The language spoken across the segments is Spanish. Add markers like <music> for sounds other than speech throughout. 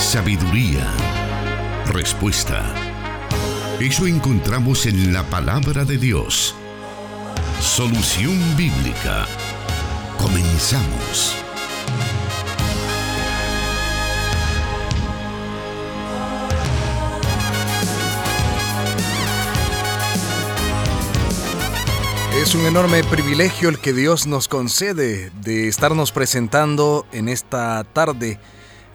sabiduría, respuesta. Eso encontramos en la palabra de Dios. Solución bíblica. Comenzamos. Es un enorme privilegio el que Dios nos concede de estarnos presentando en esta tarde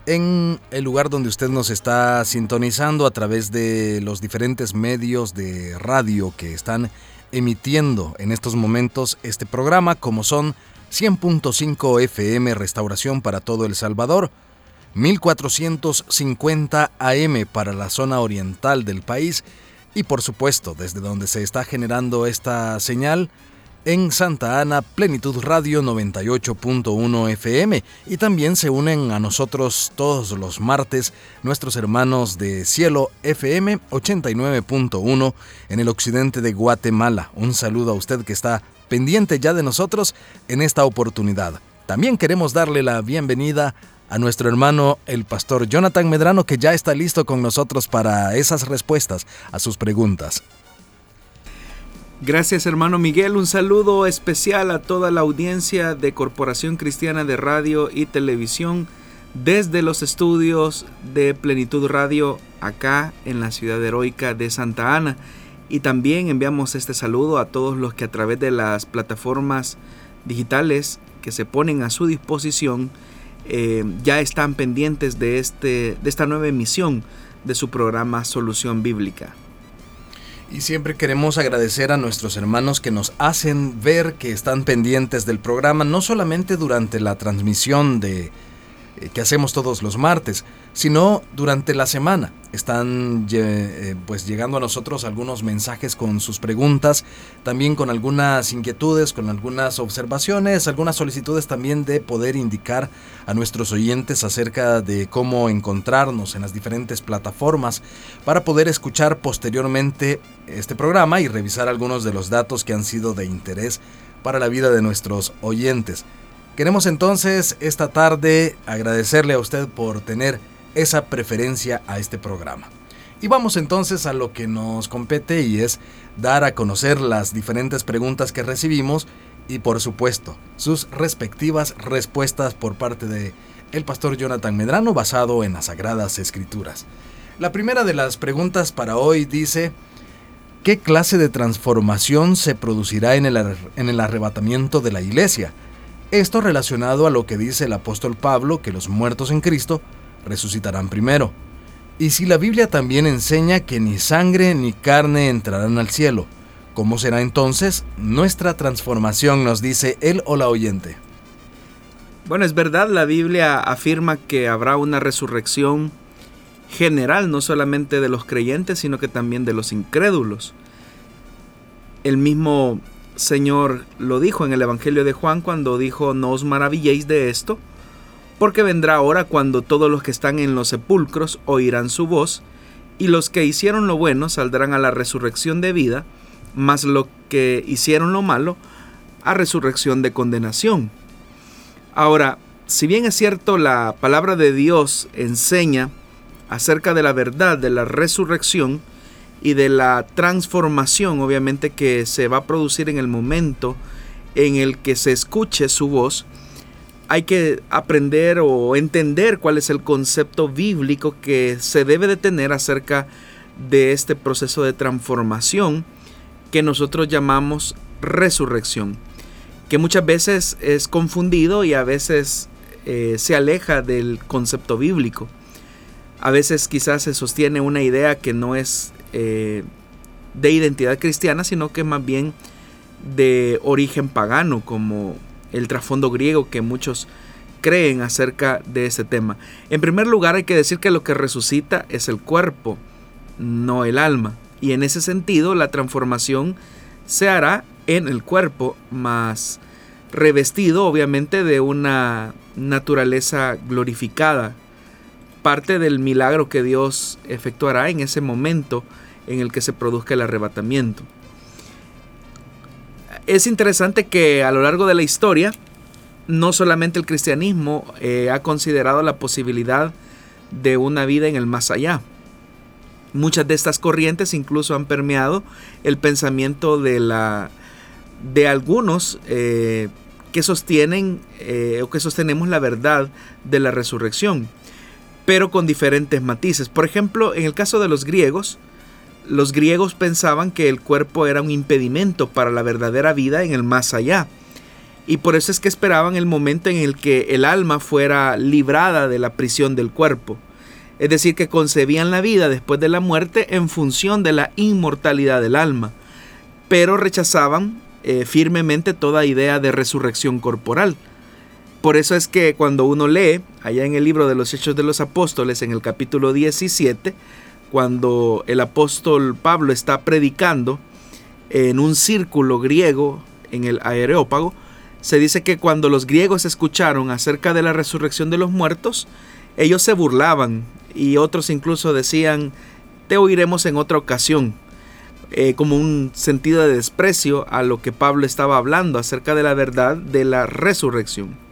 en el lugar donde usted nos está sintonizando a través de los diferentes medios de radio que están emitiendo en estos momentos este programa, como son 100.5 FM Restauración para todo El Salvador, 1450 AM para la zona oriental del país y por supuesto desde donde se está generando esta señal, en Santa Ana, Plenitud Radio 98.1 FM y también se unen a nosotros todos los martes nuestros hermanos de Cielo FM 89.1 en el occidente de Guatemala. Un saludo a usted que está pendiente ya de nosotros en esta oportunidad. También queremos darle la bienvenida a nuestro hermano el pastor Jonathan Medrano que ya está listo con nosotros para esas respuestas a sus preguntas. Gracias hermano Miguel, un saludo especial a toda la audiencia de Corporación Cristiana de Radio y Televisión desde los estudios de Plenitud Radio acá en la ciudad heroica de Santa Ana. Y también enviamos este saludo a todos los que a través de las plataformas digitales que se ponen a su disposición eh, ya están pendientes de, este, de esta nueva emisión de su programa Solución Bíblica. Y siempre queremos agradecer a nuestros hermanos que nos hacen ver que están pendientes del programa, no solamente durante la transmisión de, que hacemos todos los martes, sino durante la semana. Están eh, pues llegando a nosotros algunos mensajes con sus preguntas, también con algunas inquietudes, con algunas observaciones, algunas solicitudes también de poder indicar a nuestros oyentes acerca de cómo encontrarnos en las diferentes plataformas para poder escuchar posteriormente este programa y revisar algunos de los datos que han sido de interés para la vida de nuestros oyentes. Queremos entonces esta tarde agradecerle a usted por tener esa preferencia a este programa. Y vamos entonces a lo que nos compete y es dar a conocer las diferentes preguntas que recibimos y por supuesto sus respectivas respuestas por parte de el pastor Jonathan Medrano basado en las sagradas escrituras. La primera de las preguntas para hoy dice, ¿qué clase de transformación se producirá en el, en el arrebatamiento de la iglesia? Esto relacionado a lo que dice el apóstol Pablo, que los muertos en Cristo resucitarán primero. Y si la Biblia también enseña que ni sangre ni carne entrarán al cielo, ¿cómo será entonces nuestra transformación? Nos dice él o la oyente. Bueno, es verdad, la Biblia afirma que habrá una resurrección general, no solamente de los creyentes, sino que también de los incrédulos. El mismo Señor lo dijo en el Evangelio de Juan cuando dijo, no os maravilléis de esto, porque vendrá hora cuando todos los que están en los sepulcros oirán su voz, y los que hicieron lo bueno saldrán a la resurrección de vida, mas los que hicieron lo malo a resurrección de condenación. Ahora, si bien es cierto la palabra de Dios enseña acerca de la verdad de la resurrección, y de la transformación obviamente que se va a producir en el momento en el que se escuche su voz, hay que aprender o entender cuál es el concepto bíblico que se debe de tener acerca de este proceso de transformación que nosotros llamamos resurrección, que muchas veces es confundido y a veces eh, se aleja del concepto bíblico. A veces quizás se sostiene una idea que no es eh, de identidad cristiana, sino que más bien de origen pagano, como el trasfondo griego que muchos creen acerca de ese tema. En primer lugar, hay que decir que lo que resucita es el cuerpo, no el alma. Y en ese sentido, la transformación se hará en el cuerpo, más revestido obviamente de una naturaleza glorificada. Parte del milagro que Dios efectuará en ese momento en el que se produzca el arrebatamiento. Es interesante que a lo largo de la historia, no solamente el cristianismo eh, ha considerado la posibilidad de una vida en el más allá. Muchas de estas corrientes incluso han permeado el pensamiento de, la, de algunos eh, que sostienen eh, o que sostenemos la verdad de la resurrección, pero con diferentes matices. Por ejemplo, en el caso de los griegos, los griegos pensaban que el cuerpo era un impedimento para la verdadera vida en el más allá. Y por eso es que esperaban el momento en el que el alma fuera librada de la prisión del cuerpo. Es decir, que concebían la vida después de la muerte en función de la inmortalidad del alma, pero rechazaban eh, firmemente toda idea de resurrección corporal. Por eso es que cuando uno lee, allá en el libro de los Hechos de los Apóstoles, en el capítulo 17, cuando el apóstol Pablo está predicando en un círculo griego en el Areópago, se dice que cuando los griegos escucharon acerca de la resurrección de los muertos, ellos se burlaban y otros incluso decían, te oiremos en otra ocasión, eh, como un sentido de desprecio a lo que Pablo estaba hablando acerca de la verdad de la resurrección.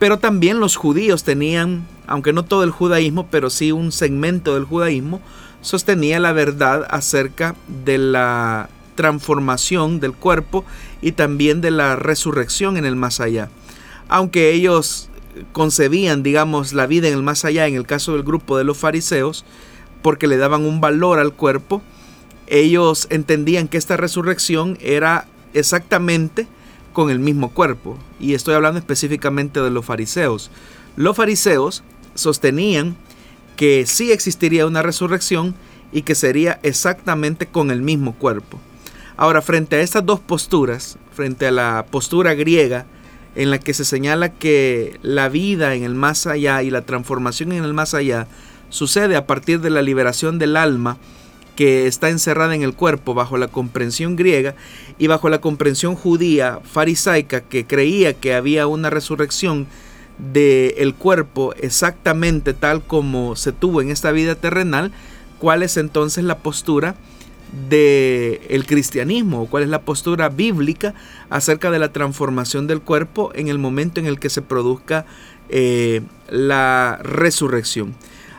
Pero también los judíos tenían, aunque no todo el judaísmo, pero sí un segmento del judaísmo, sostenía la verdad acerca de la transformación del cuerpo y también de la resurrección en el más allá. Aunque ellos concebían, digamos, la vida en el más allá, en el caso del grupo de los fariseos, porque le daban un valor al cuerpo, ellos entendían que esta resurrección era exactamente con el mismo cuerpo. Y estoy hablando específicamente de los fariseos. Los fariseos sostenían que sí existiría una resurrección y que sería exactamente con el mismo cuerpo. Ahora, frente a estas dos posturas, frente a la postura griega, en la que se señala que la vida en el más allá y la transformación en el más allá sucede a partir de la liberación del alma que está encerrada en el cuerpo bajo la comprensión griega y bajo la comprensión judía farisaica que creía que había una resurrección del cuerpo exactamente tal como se tuvo en esta vida terrenal, cuál es entonces la postura del el cristianismo, cuál es la postura bíblica acerca de la transformación del cuerpo en el momento en el que se produzca eh, la resurrección.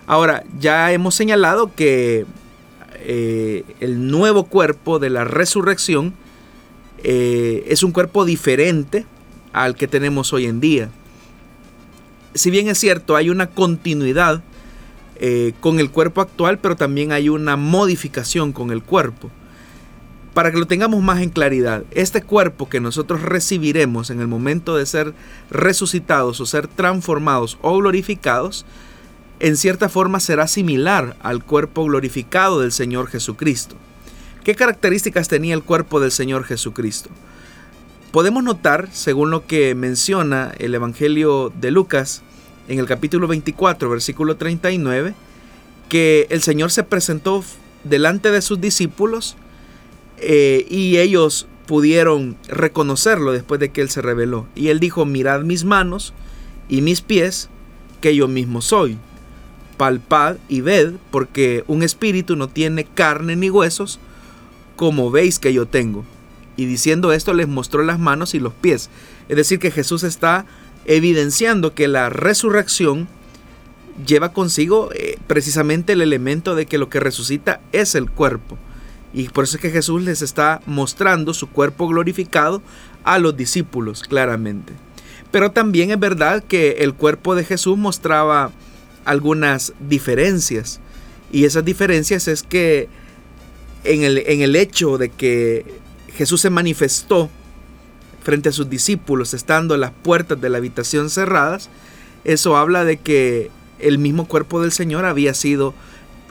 Ahora, ya hemos señalado que eh, el nuevo cuerpo de la resurrección eh, es un cuerpo diferente al que tenemos hoy en día. Si bien es cierto, hay una continuidad eh, con el cuerpo actual, pero también hay una modificación con el cuerpo. Para que lo tengamos más en claridad, este cuerpo que nosotros recibiremos en el momento de ser resucitados o ser transformados o glorificados, en cierta forma será similar al cuerpo glorificado del Señor Jesucristo. ¿Qué características tenía el cuerpo del Señor Jesucristo? Podemos notar, según lo que menciona el Evangelio de Lucas, en el capítulo 24, versículo 39, que el Señor se presentó delante de sus discípulos eh, y ellos pudieron reconocerlo después de que Él se reveló. Y Él dijo, mirad mis manos y mis pies, que yo mismo soy. Palpad y ved, porque un espíritu no tiene carne ni huesos, como veis que yo tengo. Y diciendo esto les mostró las manos y los pies. Es decir, que Jesús está evidenciando que la resurrección lleva consigo eh, precisamente el elemento de que lo que resucita es el cuerpo. Y por eso es que Jesús les está mostrando su cuerpo glorificado a los discípulos claramente. Pero también es verdad que el cuerpo de Jesús mostraba algunas diferencias. Y esas diferencias es que en el, en el hecho de que Jesús se manifestó frente a sus discípulos, estando las puertas de la habitación cerradas, eso habla de que el mismo cuerpo del Señor había sido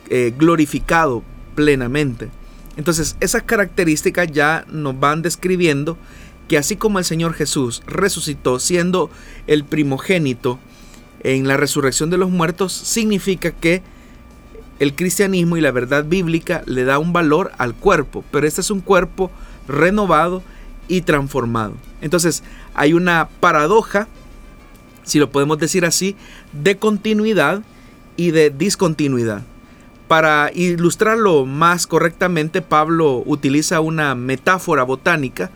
eh, glorificado plenamente. Entonces, esas características ya nos van describiendo que así como el Señor Jesús resucitó siendo el primogénito en la resurrección de los muertos, significa que el cristianismo y la verdad bíblica le da un valor al cuerpo, pero este es un cuerpo renovado y transformado. Entonces hay una paradoja, si lo podemos decir así, de continuidad y de discontinuidad. Para ilustrarlo más correctamente, Pablo utiliza una metáfora botánica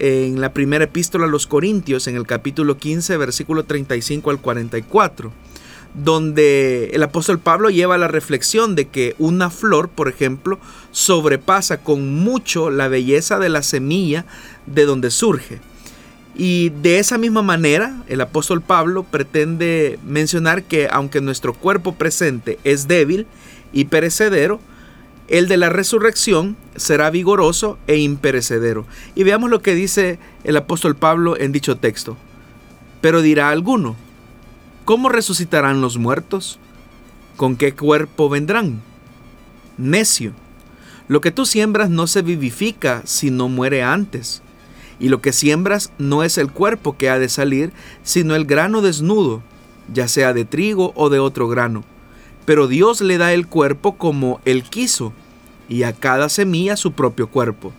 en la primera epístola a los Corintios, en el capítulo 15, versículo 35 al 44, donde el apóstol Pablo lleva la reflexión de que una flor, por ejemplo, sobrepasa con mucho la belleza de la semilla de donde surge. Y de esa misma manera, el apóstol Pablo pretende mencionar que aunque nuestro cuerpo presente es débil y perecedero, el de la resurrección será vigoroso e imperecedero. Y veamos lo que dice el apóstol Pablo en dicho texto. Pero dirá alguno, ¿cómo resucitarán los muertos? ¿Con qué cuerpo vendrán? Necio, lo que tú siembras no se vivifica si no muere antes y lo que siembras no es el cuerpo que ha de salir, sino el grano desnudo, ya sea de trigo o de otro grano. Pero Dios le da el cuerpo como Él quiso, y a cada semilla su propio cuerpo.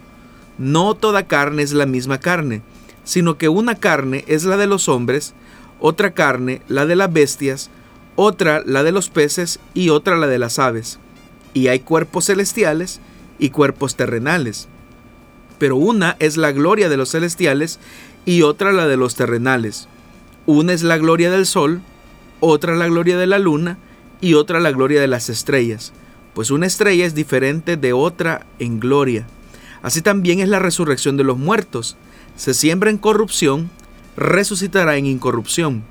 No toda carne es la misma carne, sino que una carne es la de los hombres, otra carne la de las bestias, otra la de los peces y otra la de las aves. Y hay cuerpos celestiales y cuerpos terrenales pero una es la gloria de los celestiales y otra la de los terrenales. Una es la gloria del sol, otra la gloria de la luna y otra la gloria de las estrellas, pues una estrella es diferente de otra en gloria. Así también es la resurrección de los muertos. Se siembra en corrupción, resucitará en incorrupción.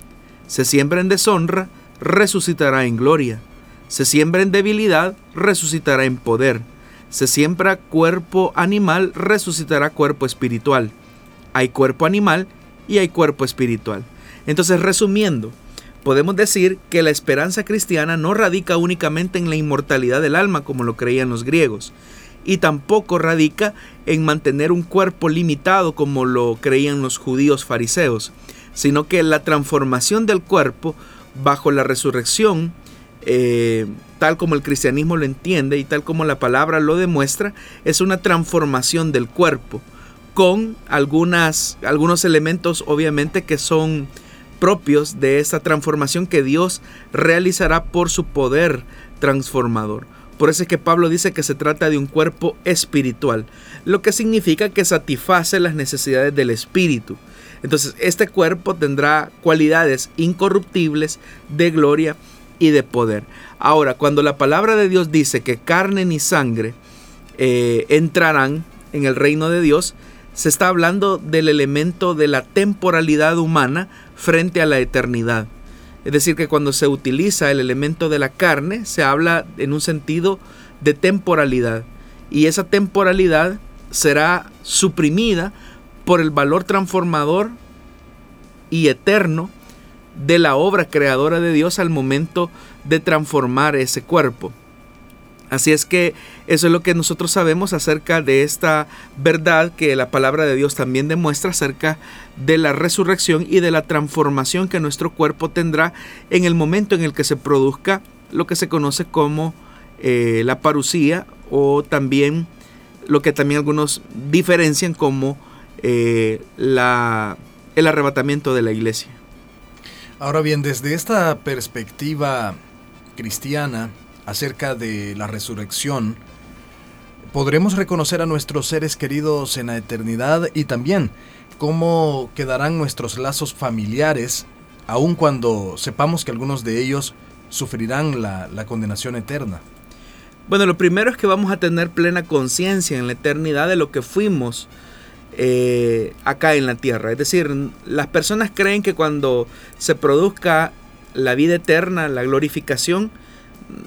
Se siembra en deshonra, resucitará en gloria. Se siembra en debilidad, resucitará en poder se siembra cuerpo animal, resucitará cuerpo espiritual. Hay cuerpo animal y hay cuerpo espiritual. Entonces, resumiendo, podemos decir que la esperanza cristiana no radica únicamente en la inmortalidad del alma como lo creían los griegos, y tampoco radica en mantener un cuerpo limitado como lo creían los judíos fariseos, sino que la transformación del cuerpo bajo la resurrección eh, tal como el cristianismo lo entiende y tal como la palabra lo demuestra, es una transformación del cuerpo con algunas, algunos elementos obviamente que son propios de esa transformación que Dios realizará por su poder transformador. Por eso es que Pablo dice que se trata de un cuerpo espiritual, lo que significa que satisface las necesidades del espíritu. Entonces, este cuerpo tendrá cualidades incorruptibles de gloria y de poder. Ahora, cuando la palabra de Dios dice que carne ni sangre eh, entrarán en el reino de Dios, se está hablando del elemento de la temporalidad humana frente a la eternidad. Es decir, que cuando se utiliza el elemento de la carne, se habla en un sentido de temporalidad. Y esa temporalidad será suprimida por el valor transformador y eterno de la obra creadora de Dios al momento de transformar ese cuerpo. Así es que eso es lo que nosotros sabemos acerca de esta verdad que la palabra de Dios también demuestra acerca de la resurrección y de la transformación que nuestro cuerpo tendrá en el momento en el que se produzca lo que se conoce como eh, la parucía o también lo que también algunos diferencian como eh, la, el arrebatamiento de la iglesia. Ahora bien, desde esta perspectiva cristiana acerca de la resurrección, podremos reconocer a nuestros seres queridos en la eternidad y también cómo quedarán nuestros lazos familiares, aun cuando sepamos que algunos de ellos sufrirán la, condenación eterna. Bueno, lo primero es que vamos a tener plena conciencia en la eternidad de lo que fuimos eh, acá en la tierra. Es decir, las personas creen que cuando se produzca la vida eterna, la glorificación,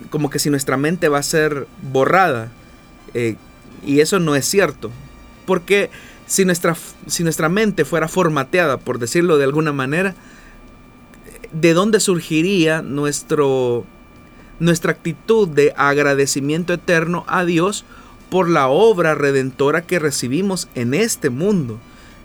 como que si nuestra mente va a ser borrada. Eh, y eso no es cierto. Porque si nuestra, si nuestra mente fuera formateada, por decirlo de alguna manera, ¿de dónde surgiría nuestro, nuestra actitud de agradecimiento eterno a Dios por la obra redentora que recibimos en este mundo.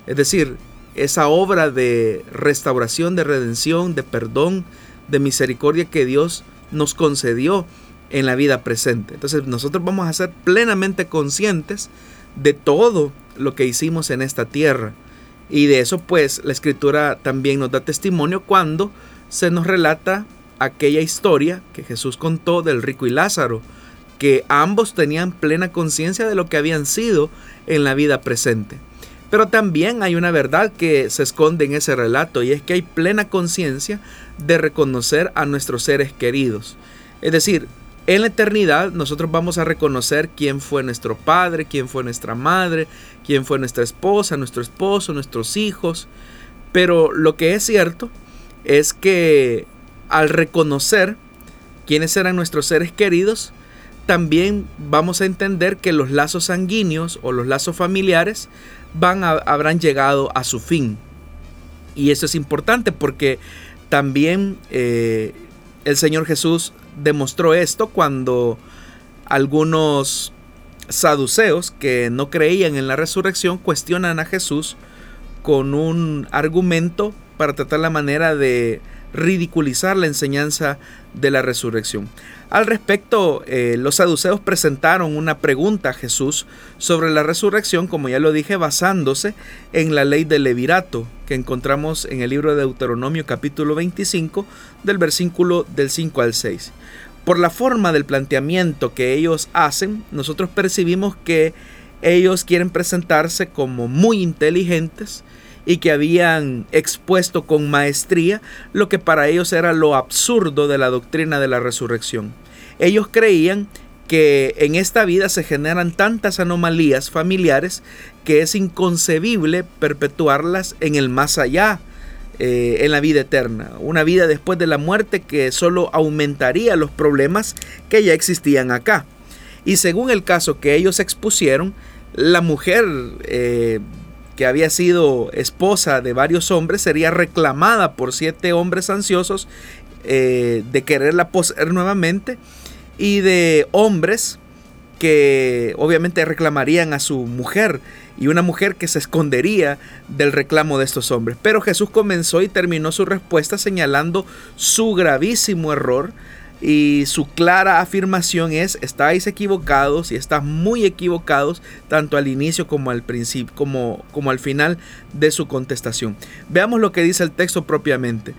Es decir, esa obra de restauración, de redención, de perdón, de misericordia que Dios nos concedió en la vida presente. Entonces nosotros vamos a ser plenamente conscientes de todo lo que hicimos en esta tierra. Y de eso pues la escritura también nos da testimonio cuando se nos relata aquella historia que Jesús contó del rico y Lázaro que ambos tenían plena conciencia de lo que habían sido en la vida presente. Pero también hay una verdad que se esconde en ese relato y es que hay plena conciencia de reconocer a nuestros seres queridos. Es decir, en la eternidad nosotros vamos a reconocer quién fue nuestro padre, quién fue nuestra madre, quién fue nuestra esposa, nuestro esposo, nuestros hijos. Pero lo que es cierto es que al reconocer quiénes eran nuestros seres queridos, también vamos a entender que los lazos sanguíneos o los lazos familiares van habrán llegado a su fin. Y eso es importante porque también eh, el Señor Jesús demostró esto cuando algunos saduceos que no creían en la resurrección cuestionan a Jesús con un argumento para tratar la manera de ridiculizar la enseñanza de la resurrección. Al respecto, eh, los saduceos presentaron una pregunta a Jesús sobre la resurrección, como ya lo dije, basándose en la ley del levirato que encontramos en el libro de Deuteronomio capítulo 25 del versículo del 5 al 6. Por la forma del planteamiento que ellos hacen, nosotros percibimos que ellos quieren presentarse como muy inteligentes, y que habían expuesto con maestría lo que para ellos era lo absurdo de la doctrina de la resurrección. Ellos creían que en esta vida se generan tantas anomalías familiares que es inconcebible perpetuarlas en el más allá, eh, en la vida eterna, una vida después de la muerte que solo aumentaría los problemas que ya existían acá. Y según el caso que ellos expusieron, la mujer eh, que había sido esposa de varios hombres, sería reclamada por siete hombres ansiosos eh, de quererla poseer nuevamente y de hombres que obviamente reclamarían a su mujer y una mujer que se escondería del reclamo de estos hombres. Pero Jesús comenzó y terminó su respuesta señalando su gravísimo error y su clara afirmación es, estáis equivocados y estás muy equivocados tanto al inicio como al principio, como, como al final de su contestación. Veamos lo que dice el texto propiamente.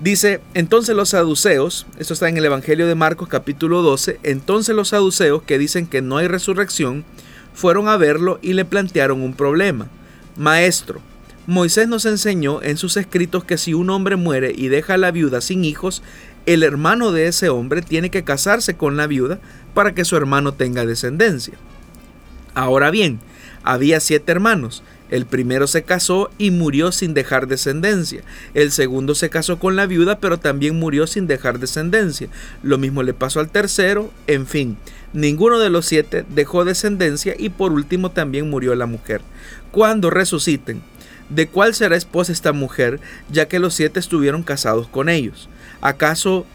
Dice, entonces los saduceos, esto está en el Evangelio de Marcos capítulo 12, entonces los saduceos que dicen que no hay resurrección, fueron a verlo y le plantearon un problema. Maestro, Moisés nos enseñó en sus escritos que si un hombre muere y deja a la viuda sin hijos, el hermano de ese hombre tiene que casarse con la viuda para que su hermano tenga descendencia. Ahora bien, había siete hermanos. El primero se casó y murió sin dejar descendencia. El segundo se casó con la viuda, pero también murió sin dejar descendencia. Lo mismo le pasó al tercero. En fin, ninguno de los siete dejó descendencia y por último también murió la mujer. Cuando resuciten, ¿de cuál será esposa esta mujer, ya que los siete estuvieron casados con ellos? ¿Acaso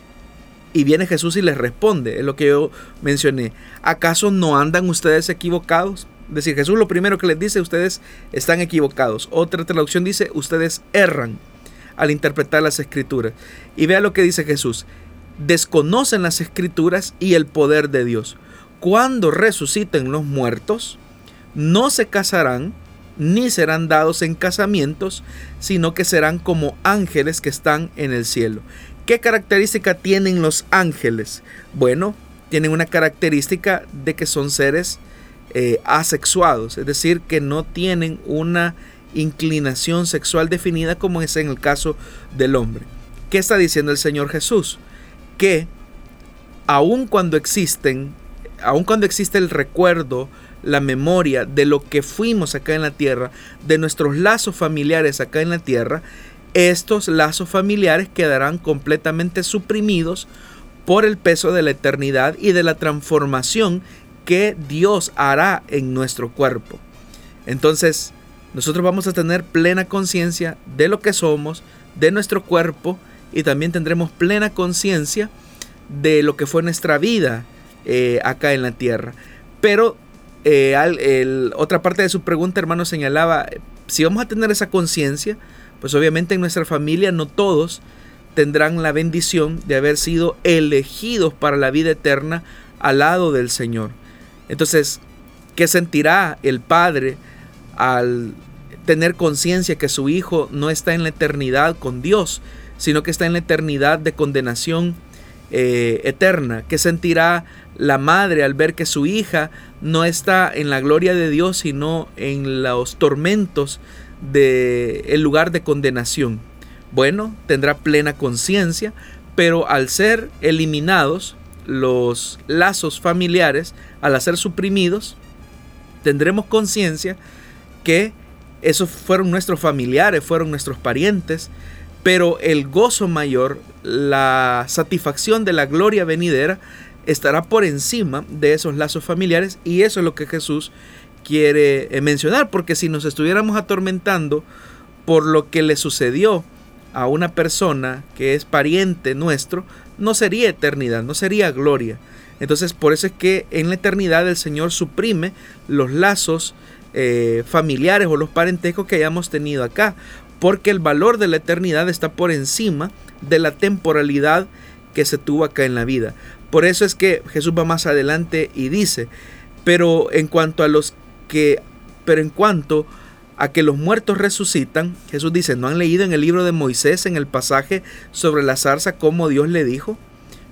y viene Jesús y les responde, es lo que yo mencioné. ¿Acaso no andan ustedes equivocados? Es decir, Jesús lo primero que les dice, ustedes están equivocados. Otra traducción dice, ustedes erran al interpretar las escrituras. Y vea lo que dice Jesús. Desconocen las escrituras y el poder de Dios. Cuando resuciten los muertos, no se casarán ni serán dados en casamientos, sino que serán como ángeles que están en el cielo. ¿Qué característica tienen los ángeles? Bueno, tienen una característica de que son seres eh, asexuados, es decir, que no tienen una inclinación sexual definida como es en el caso del hombre. ¿Qué está diciendo el Señor Jesús? Que aun cuando existen, aun cuando existe el recuerdo, la memoria de lo que fuimos acá en la tierra, de nuestros lazos familiares acá en la tierra, estos lazos familiares quedarán completamente suprimidos por el peso de la eternidad y de la transformación que Dios hará en nuestro cuerpo. Entonces, nosotros vamos a tener plena conciencia de lo que somos, de nuestro cuerpo, y también tendremos plena conciencia de lo que fue nuestra vida eh, acá en la tierra. Pero eh, otra parte de su pregunta, hermano, señalaba, si vamos a tener esa conciencia, pues obviamente en nuestra familia no todos tendrán la bendición de haber sido elegidos para la vida eterna al lado del Señor. Entonces, ¿qué sentirá el Padre al tener conciencia que su Hijo no está en la eternidad con Dios, sino que está en la eternidad de condenación eh, eterna, que sentirá la madre al ver que su hija no está en la gloria de Dios, sino en los tormentos del el lugar de condenación. Bueno, tendrá plena conciencia, pero al ser eliminados los lazos familiares, al ser suprimidos, tendremos conciencia que esos fueron nuestros familiares, fueron nuestros parientes, pero el gozo mayor, la satisfacción de la gloria venidera, estará por encima de esos lazos familiares y eso es lo que Jesús quiere eh, mencionar, porque si nos estuviéramos atormentando por lo que le sucedió a una persona que es pariente nuestro, no sería eternidad, no sería gloria. Entonces por eso es que en la eternidad el Señor suprime los lazos eh, familiares o los parentescos que hayamos tenido acá, porque el valor de la eternidad está por encima de la temporalidad que se tuvo acá en la vida. Por eso es que Jesús va más adelante y dice, pero en cuanto a los que, pero en cuanto a que los muertos resucitan, Jesús dice, ¿no han leído en el libro de Moisés, en el pasaje sobre la zarza, cómo Dios le dijo?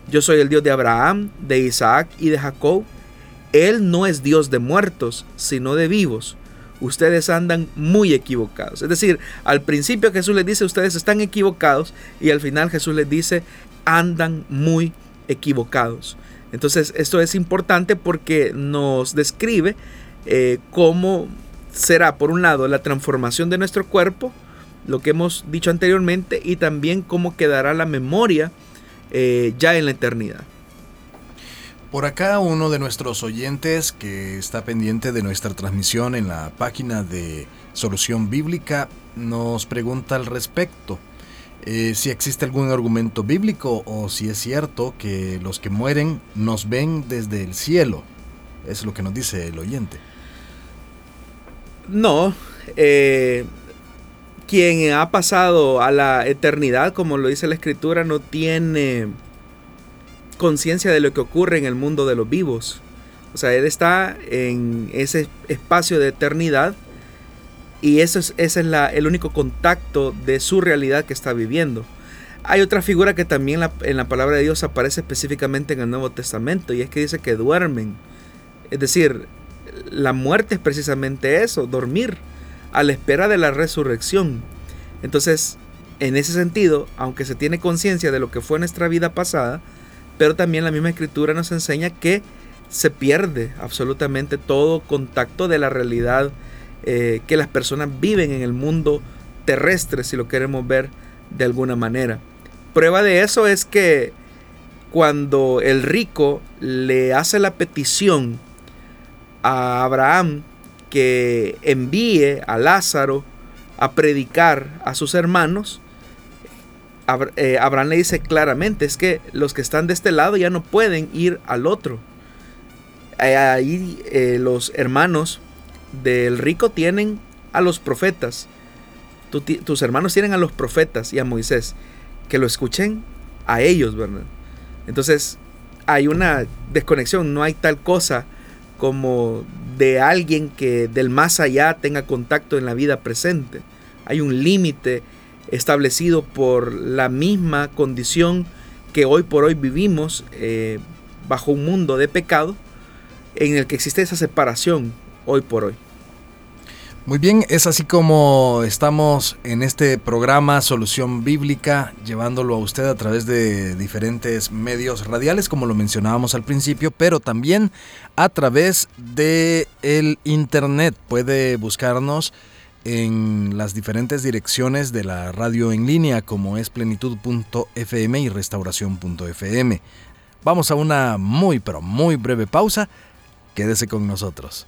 Yo soy el Dios de Abraham, de Isaac y de Jacob. Él no es Dios de muertos, sino de vivos. Ustedes andan muy equivocados. Es decir, al principio Jesús les dice, ustedes están equivocados, y al final Jesús les dice, andan muy equivocados. Entonces, esto es importante porque nos describe eh, cómo será, por un lado, la transformación de nuestro cuerpo, lo que hemos dicho anteriormente, y también cómo quedará la memoria eh, ya en la eternidad. Por acá uno de nuestros oyentes que está pendiente de nuestra transmisión en la página de Solución Bíblica nos pregunta al respecto. Eh, si existe algún argumento bíblico o si es cierto que los que mueren nos ven desde el cielo. Es lo que nos dice el oyente. No, eh, quien ha pasado a la eternidad, como lo dice la escritura, no tiene conciencia de lo que ocurre en el mundo de los vivos. O sea, él está en ese espacio de eternidad y eso es, ese es el único contacto de su realidad que está viviendo. Hay otra figura que también en la palabra de Dios aparece específicamente en el Nuevo Testamento y es que dice que duermen. Es decir, la muerte es precisamente eso, dormir, a la espera de la resurrección. Entonces, en ese sentido, aunque se tiene conciencia de lo que fue nuestra vida pasada, pero también la misma escritura nos enseña que se pierde absolutamente todo contacto de la realidad eh, que las personas viven en el mundo terrestre, si lo queremos ver de alguna manera. Prueba de eso es que cuando el rico le hace la petición a Abraham que envíe a Lázaro a predicar a sus hermanos, eh, Abraham le dice claramente, es que los que están de este lado ya no pueden ir al otro. Ahí eh, los hermanos del rico tienen a los profetas. tus hermanos tienen a los profetas y a Moisés. Que lo escuchen a ellos, ¿verdad? Entonces hay una desconexión, no hay tal cosa como de alguien que del más allá tenga contacto en la vida presente. Hay un límite establecido por la misma condición que hoy por hoy vivimos eh, bajo un mundo de pecado en el que existe esa separación hoy por hoy. Muy bien, es así como estamos en este programa Solución Bíblica, llevándolo a usted a través de diferentes medios radiales, como lo mencionábamos al principio, pero también a través de el internet. Puede buscarnos en las diferentes direcciones de la radio en línea, como es plenitud.fm y restauración.fm. Vamos a una muy, pero muy breve pausa. Quédese con nosotros.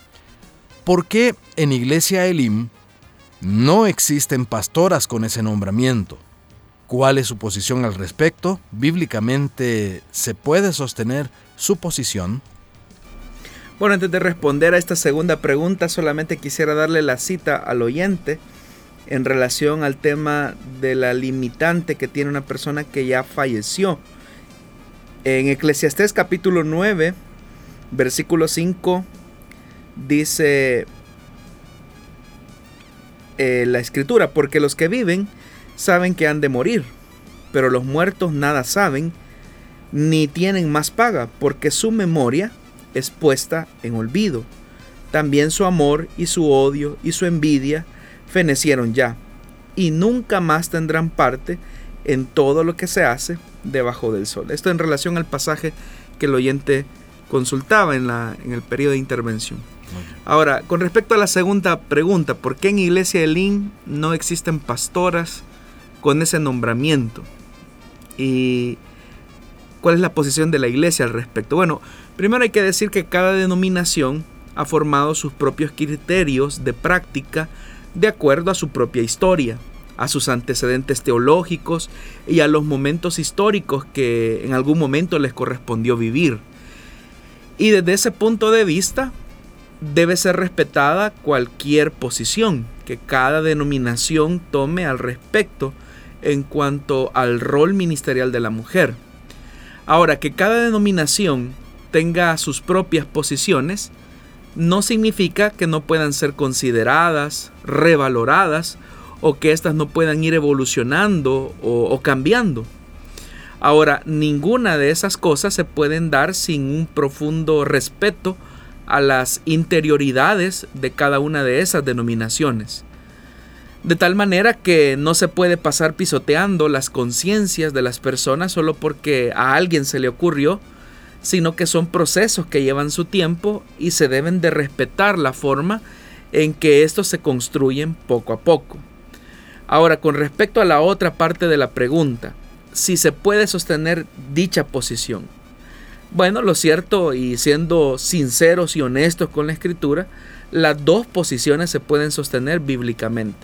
¿Por qué en Iglesia Elim no existen pastoras con ese nombramiento? ¿Cuál es su posición al respecto? ¿Bíblicamente se puede sostener su posición? Bueno, antes de responder a esta segunda pregunta, solamente quisiera darle la cita al oyente en relación al tema de la limitante que tiene una persona que ya falleció. En Eclesiastés capítulo 9, versículo 5, dice eh, la escritura, porque los que viven saben que han de morir, pero los muertos nada saben, ni tienen más paga, porque su memoria es puesta en olvido. También su amor y su odio y su envidia fenecieron ya, y nunca más tendrán parte en todo lo que se hace debajo del sol. Esto en relación al pasaje que el oyente consultaba en, la, en el periodo de intervención. Ahora, con respecto a la segunda pregunta, ¿por qué en Iglesia de Lin no existen pastoras con ese nombramiento? Y ¿Cuál es la posición de la iglesia al respecto? Bueno, primero hay que decir que cada denominación ha formado sus propios criterios de práctica de acuerdo a su propia historia, a sus antecedentes teológicos y a los momentos históricos que en algún momento les correspondió vivir. Y desde ese punto de vista debe ser respetada cualquier posición que cada denominación tome al respecto en cuanto al rol ministerial de la mujer. Ahora, que cada denominación tenga sus propias posiciones, no significa que no puedan ser consideradas, revaloradas o que éstas no puedan ir evolucionando o, cambiando. Ahora, ninguna de esas cosas se pueden dar sin un profundo respeto a las interioridades de cada una de esas denominaciones de tal manera que no se puede pasar pisoteando las conciencias de las personas solo porque a alguien se le ocurrió, sino que son procesos que llevan su tiempo y se deben de respetar la forma en que estos se construyen poco a poco. Ahora, con respecto a la otra parte de la pregunta, si se puede sostener dicha posición. Bueno, lo cierto, y siendo sinceros y honestos con la escritura, las dos posiciones se pueden sostener bíblicamente.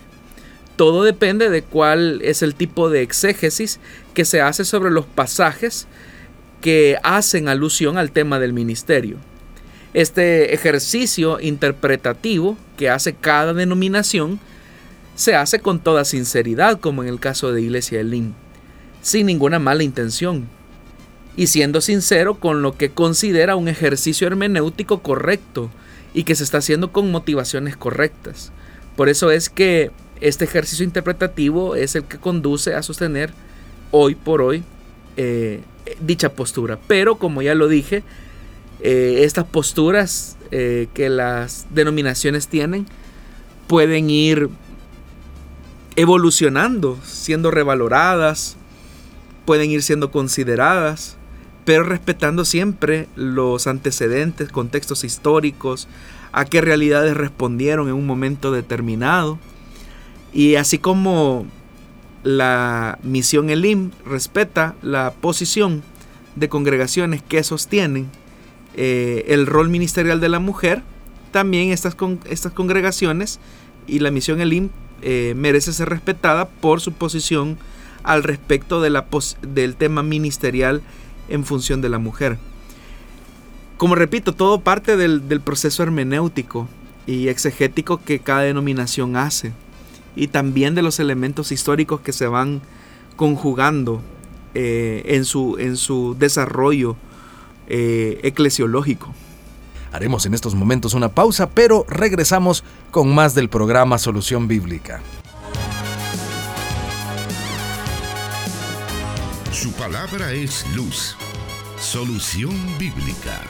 Todo depende de cuál es el tipo de exégesis que se hace sobre los pasajes que hacen alusión al tema del ministerio. Este ejercicio interpretativo que hace cada denominación se hace con toda sinceridad, como en el caso de Iglesia de Lin, sin ninguna mala intención, y siendo sincero con lo que considera un ejercicio hermenéutico correcto y que se está haciendo con motivaciones correctas. Por eso es que este ejercicio interpretativo es el que conduce a sostener hoy por hoy eh, dicha postura. Pero como ya lo dije, eh, estas posturas eh, que las denominaciones tienen pueden ir evolucionando, siendo revaloradas, pueden ir siendo consideradas, pero respetando siempre los antecedentes, contextos históricos, a qué realidades respondieron en un momento determinado. Y así como la misión Elim respeta la posición de congregaciones que sostienen eh, el rol ministerial de la mujer, también estas, estas congregaciones y la misión Elim eh, merece ser respetada por su posición al respecto del tema ministerial en función de la mujer. Como repito, todo parte del, proceso hermenéutico y exegético que cada denominación hace y también de los elementos históricos que se van conjugando eh, en, su, en su desarrollo eh, eclesiológico. Haremos en estos momentos una pausa, pero regresamos con más del programa Solución Bíblica. Su palabra es luz. Solución Bíblica.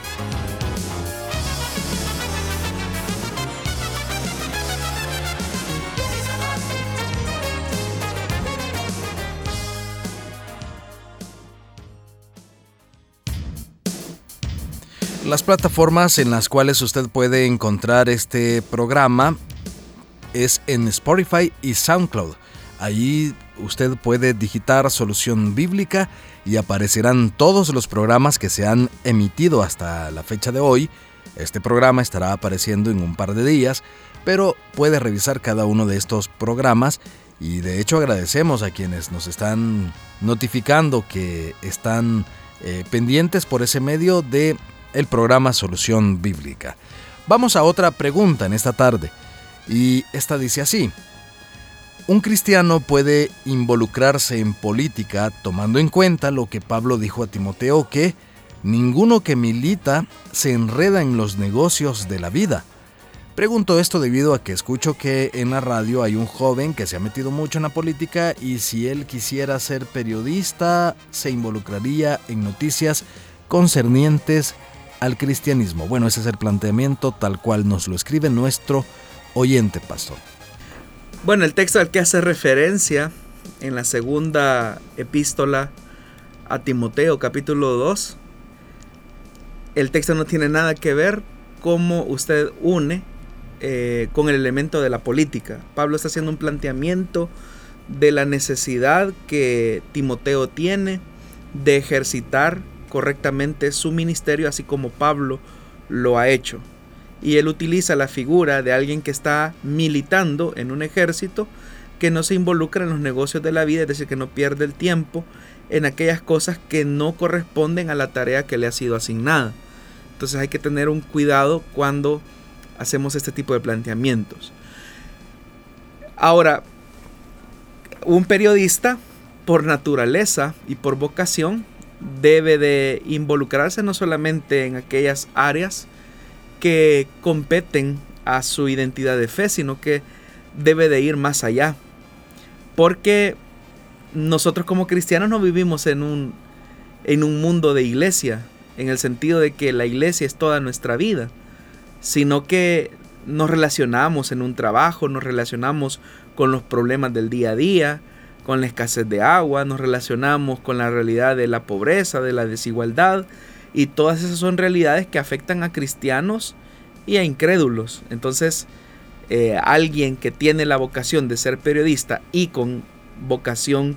Las plataformas en las cuales usted puede encontrar este programa es en Spotify y SoundCloud. Allí usted puede digitar solución bíblica y aparecerán todos los programas que se han emitido hasta la fecha de hoy Este programa estará apareciendo en un par de días, pero puede revisar cada uno de estos programas y de hecho agradecemos a quienes nos están notificando que están eh, pendientes por ese medio de el programa Solución Bíblica. Vamos a otra pregunta en esta tarde y esta dice así. Un cristiano puede involucrarse en política tomando en cuenta lo que Pablo dijo a Timoteo que ninguno que milita se enreda en los negocios de la vida. Pregunto esto debido a que escucho que en la radio hay un joven que se ha metido mucho en la política y si él quisiera ser periodista se involucraría en noticias concernientes al cristianismo. Bueno, ese es el planteamiento tal cual nos lo escribe nuestro oyente pastor. Bueno, el texto al que hace referencia en la segunda epístola a Timoteo capítulo 2, el texto no tiene nada que ver cómo usted une eh, con el elemento de la política. Pablo está haciendo un planteamiento de la necesidad que Timoteo tiene de ejercitar correctamente su ministerio, así como Pablo lo ha hecho y él utiliza la figura de alguien que está militando en un ejército que no se involucra en los negocios de la vida, es decir, que no pierde el tiempo en aquellas cosas que no corresponden a la tarea que le ha sido asignada. Entonces hay que tener un cuidado cuando hacemos este tipo de planteamientos. Ahora, un periodista por naturaleza y por vocación debe de involucrarse no solamente en aquellas áreas que competen a su identidad de fe, sino que debe de ir más allá. Porque nosotros como cristianos no vivimos en un, en un mundo de iglesia, en el sentido de que la iglesia es toda nuestra vida, sino que nos relacionamos en un trabajo, nos relacionamos con los problemas del día a día, con la escasez de agua, nos relacionamos con la realidad de la pobreza, de la desigualdad, y todas esas son realidades que afectan a cristianos y a incrédulos. Entonces, eh, alguien que tiene la vocación de ser periodista y con vocación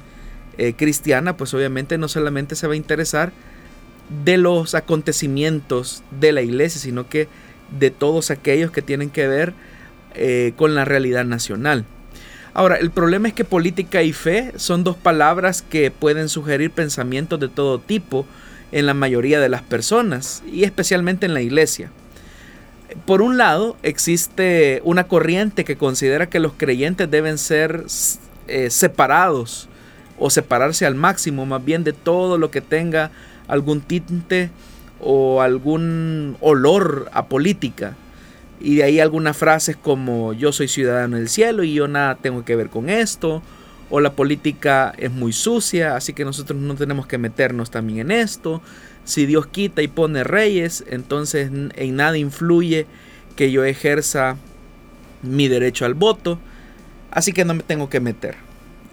eh, cristiana, pues obviamente no solamente se va a interesar de los acontecimientos de la iglesia, sino que de todos aquellos que tienen que ver eh, con la realidad nacional. Ahora, el problema es que política y fe son dos palabras que pueden sugerir pensamientos de todo tipo, en la mayoría de las personas y especialmente en la iglesia. Por un lado, existe una corriente que considera que los creyentes deben ser eh, separados o separarse al máximo más bien de todo lo que tenga algún tinte o algún olor a política. Y de ahí algunas frases como yo soy ciudadano del cielo y yo nada tengo que ver con esto, o la política es muy sucia, así que nosotros no tenemos que meternos también en esto. Si Dios quita y pone reyes, entonces en nada influye que yo ejerza mi derecho al voto, así que no me tengo que meter.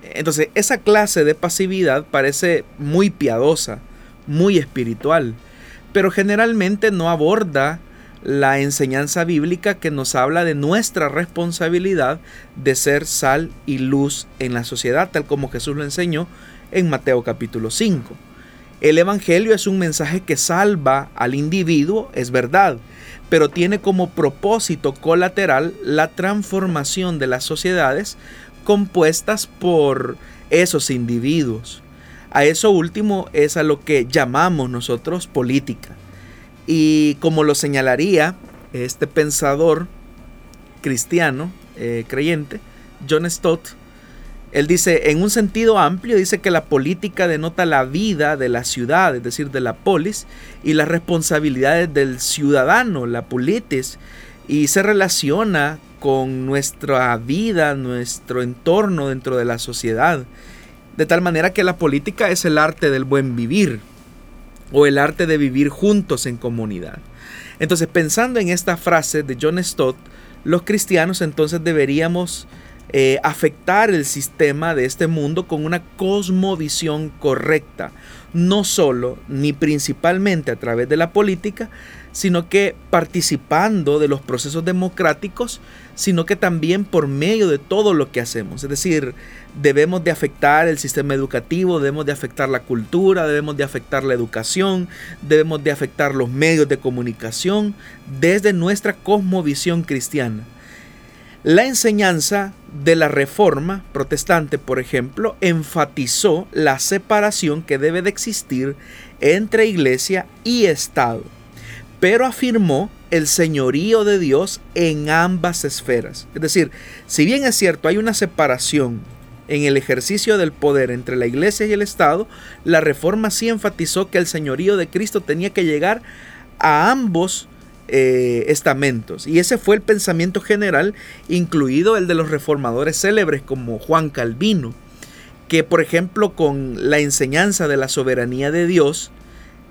Entonces, esa clase de pasividad parece muy piadosa, muy espiritual, pero generalmente no aborda la enseñanza bíblica que nos habla de nuestra responsabilidad de ser sal y luz en la sociedad, tal como Jesús lo enseñó en Mateo capítulo 5. El Evangelio es un mensaje que salva al individuo, es verdad, pero tiene como propósito colateral la transformación de las sociedades compuestas por esos individuos. A eso último es a lo que llamamos nosotros política. Y como lo señalaría este pensador cristiano, eh, creyente, John Stott, él dice, en un sentido amplio, dice que la política denota la vida de la ciudad, es decir, de la polis, y las responsabilidades del ciudadano, la politis, y se relaciona con nuestra vida, nuestro entorno dentro de la sociedad. De tal manera que la política es el arte del buen vivir o el arte de vivir juntos en comunidad. Entonces, pensando en esta frase de John Stott, los cristianos entonces deberíamos eh, afectar el sistema de este mundo con una cosmovisión correcta, no solo ni principalmente a través de la política, sino que participando de los procesos democráticos, sino que también por medio de todo lo que hacemos. Es decir, debemos de afectar el sistema educativo, debemos de afectar la cultura, debemos de afectar la educación, debemos de afectar los medios de comunicación desde nuestra cosmovisión cristiana. La enseñanza de la Reforma protestante, por ejemplo, enfatizó la separación que debe de existir entre iglesia y Estado, pero afirmó el señorío de Dios en ambas esferas. Es decir, si bien es cierto, hay una separación en el ejercicio del poder entre la iglesia y el Estado, la Reforma sí enfatizó que el señorío de Cristo tenía que llegar a ambos eh, estamentos. Y ese fue el pensamiento general, incluido el de los reformadores célebres como Juan Calvino, que por ejemplo con la enseñanza de la soberanía de Dios,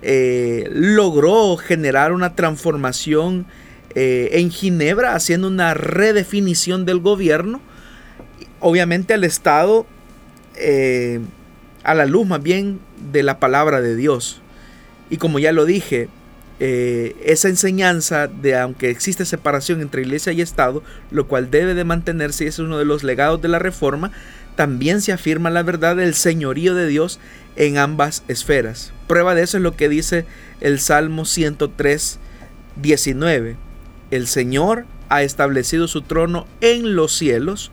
eh, logró generar una transformación eh, en Ginebra, haciendo una redefinición del gobierno, obviamente al Estado, a la luz más bien de la palabra de Dios. Y como ya lo dije, eh, esa enseñanza de aunque existe separación entre iglesia y Estado, lo cual debe de mantenerse y es uno de los legados de la reforma, también se afirma la verdad del señorío de Dios en ambas esferas. Prueba de eso es lo que dice el Salmo 103, 19. El Señor ha establecido su trono en los cielos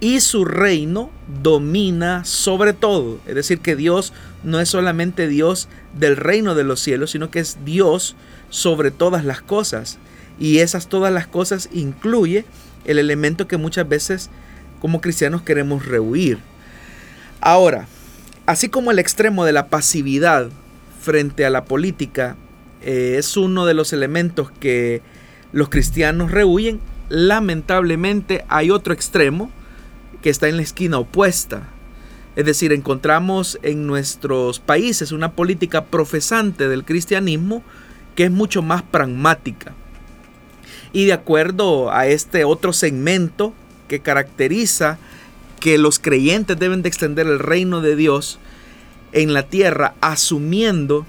y su reino domina sobre todo. Es decir, que Dios no es solamente Dios del reino de los cielos, sino que es Dios sobre todas las cosas. Y esas todas las cosas incluye el elemento que muchas veces como cristianos queremos rehuir. Ahora, así como el extremo de la pasividad frente a la política eh, es uno de los elementos que los cristianos rehuyen, lamentablemente hay otro extremo que está en la esquina opuesta. Es decir, encontramos en nuestros países una política profesante del cristianismo que es mucho más pragmática. Y de acuerdo a este otro segmento que caracteriza que los creyentes deben de extender el reino de Dios en la tierra asumiendo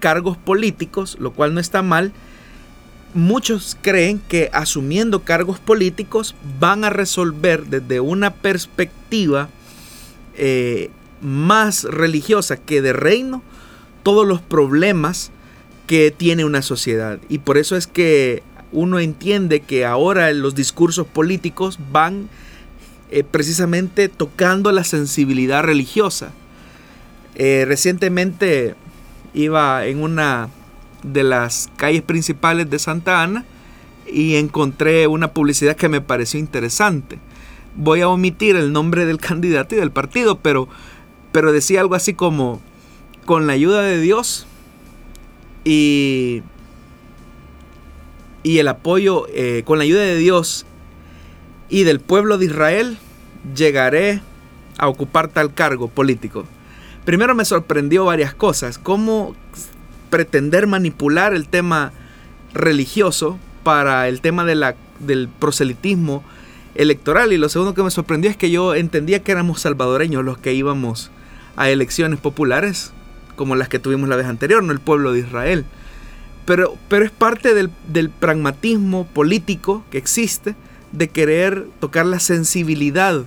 cargos políticos, lo cual no está mal, muchos creen que asumiendo cargos políticos van a resolver desde una perspectiva eh, más religiosa que de reino todos los problemas que tiene una sociedad. Y por eso es que uno entiende que ahora los discursos políticos van eh, precisamente tocando la sensibilidad religiosa. Eh, recientemente iba en una de las calles principales de Santa Ana y encontré una publicidad que me pareció interesante. Voy a omitir el nombre del <laughs> candidato y del partido, pero, pero decía algo así como, con la ayuda de Dios y, y el apoyo, eh, con la ayuda de Dios y del pueblo de Israel, llegaré a ocupar tal cargo político. Primero me sorprendió varias cosas, cómo pretender manipular el tema religioso para el tema de la, del proselitismo electoral. Y lo segundo que me sorprendió es que yo entendía que éramos salvadoreños los que íbamos a elecciones populares, como las que tuvimos la vez anterior, no el pueblo de Israel. Pero, pero es parte del, pragmatismo político que existe de querer tocar la sensibilidad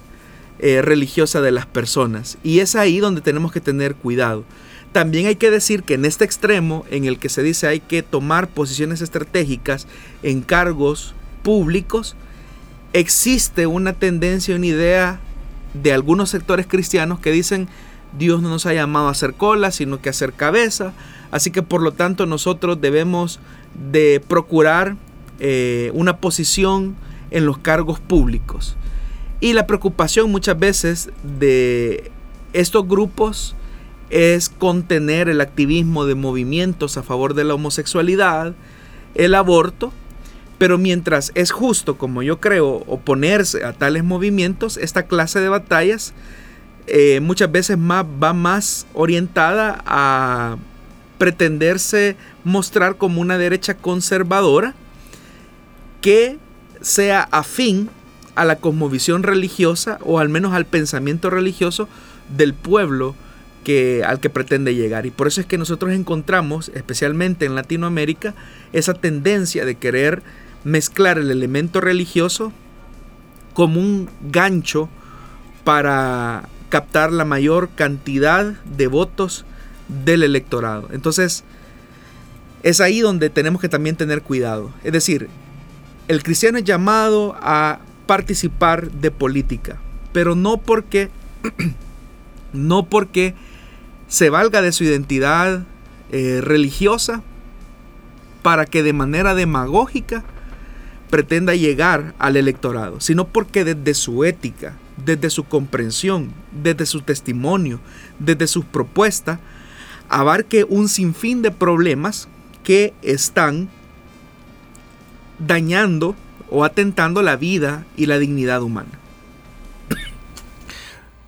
eh, religiosa de las personas. Y es ahí donde tenemos que tener cuidado. También hay que decir que en este extremo, en el que se dice hay que tomar posiciones estratégicas en cargos públicos, existe una tendencia, una idea de algunos sectores cristianos que dicen Dios no nos ha llamado a hacer cola, sino que a hacer cabeza. Así que por lo tanto nosotros debemos de procurar eh, una posición en los cargos públicos. Y la preocupación muchas veces de estos grupos es contener el activismo de movimientos a favor de la homosexualidad, el aborto, pero mientras es justo, como yo creo, oponerse a tales movimientos, esta clase de batallas eh, muchas veces más, va más orientada a pretenderse mostrar como una derecha conservadora que sea afín a la cosmovisión religiosa o al menos al pensamiento religioso del pueblo que, al que pretende llegar. Y por eso es que nosotros encontramos, especialmente en Latinoamérica, esa tendencia de querer mezclar el elemento religioso como un gancho para captar la mayor cantidad de votos del electorado. Entonces, es ahí donde tenemos que también tener cuidado. Es decir, el cristiano es llamado a participar de política, pero no porque <clears throat> no porque se valga de su identidad eh, religiosa para que de manera demagógica pretenda llegar al electorado, sino porque desde su ética, desde su comprensión, desde su testimonio, desde sus propuestas, abarque un sinfín de problemas que están dañando o atentando la vida y la dignidad humana.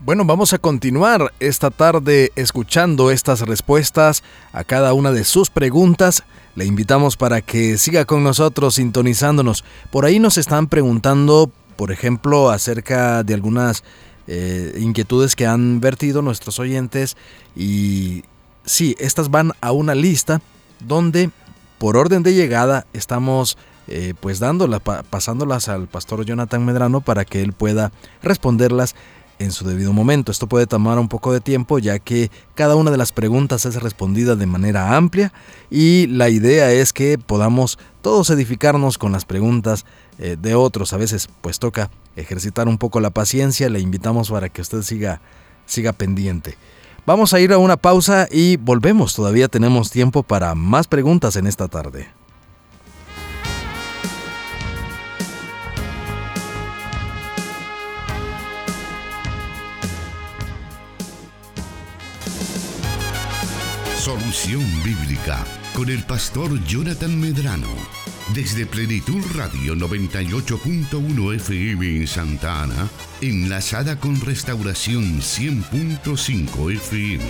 Bueno, vamos a continuar esta tarde escuchando estas respuestas a cada una de sus preguntas. Le invitamos para que siga con nosotros sintonizándonos. Por ahí nos están preguntando, por ejemplo, acerca de algunas eh, inquietudes que han vertido nuestros oyentes y sí, estas van a una lista donde por orden de llegada estamos eh, pues dándolas, pasándolas al pastor Jonathan Medrano para que él pueda responderlas en su debido momento. Esto puede tomar un poco de tiempo ya que cada una de las preguntas es respondida de manera amplia y la idea es que podamos todos edificarnos con las preguntas eh, de otros. A veces pues toca ejercitar un poco la paciencia, le invitamos para que usted siga, siga pendiente. Vamos a ir a una pausa y volvemos, todavía tenemos tiempo para más preguntas en esta tarde. Solución Bíblica con el pastor Jonathan Medrano. Desde Plenitud Radio 98.1 FM en Santa Ana, enlazada con Restauración 100.5 FM.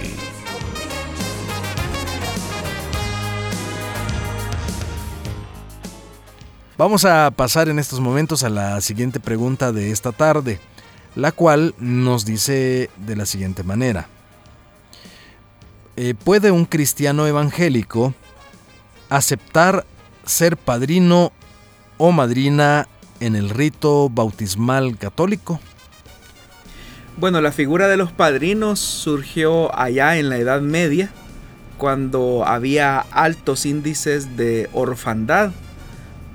Vamos a pasar en estos momentos a la siguiente pregunta de esta tarde, la cual nos dice de la siguiente manera. Eh, ¿puede un cristiano evangélico aceptar ser padrino o madrina en el rito bautismal católico? Bueno, la figura de los padrinos surgió allá en la Edad Media, cuando había altos índices de orfandad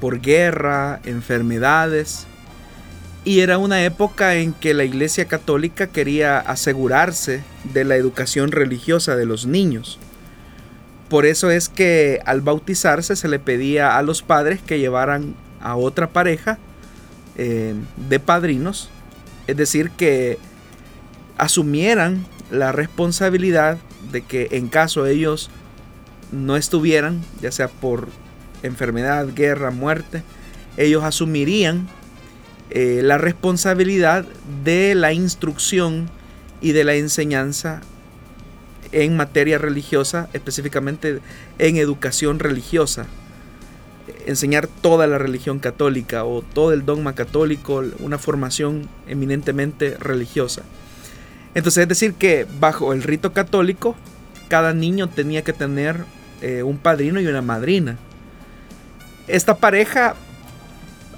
por guerra, enfermedades, y era una época en que la Iglesia Católica quería asegurarse de la educación religiosa de los niños. Por eso es que al bautizarse se le pedía a los padres que llevaran a otra pareja eh, de padrinos, es decir, que asumieran la responsabilidad de que en caso ellos no estuvieran, ya sea por enfermedad, guerra, muerte, ellos asumirían eh, la responsabilidad de la instrucción y de la enseñanza en materia religiosa, específicamente en educación religiosa. Enseñar toda la religión católica o todo el dogma católico, una formación eminentemente religiosa. Entonces es decir que bajo el rito católico, cada niño tenía que tener eh, un padrino y una madrina. Esta pareja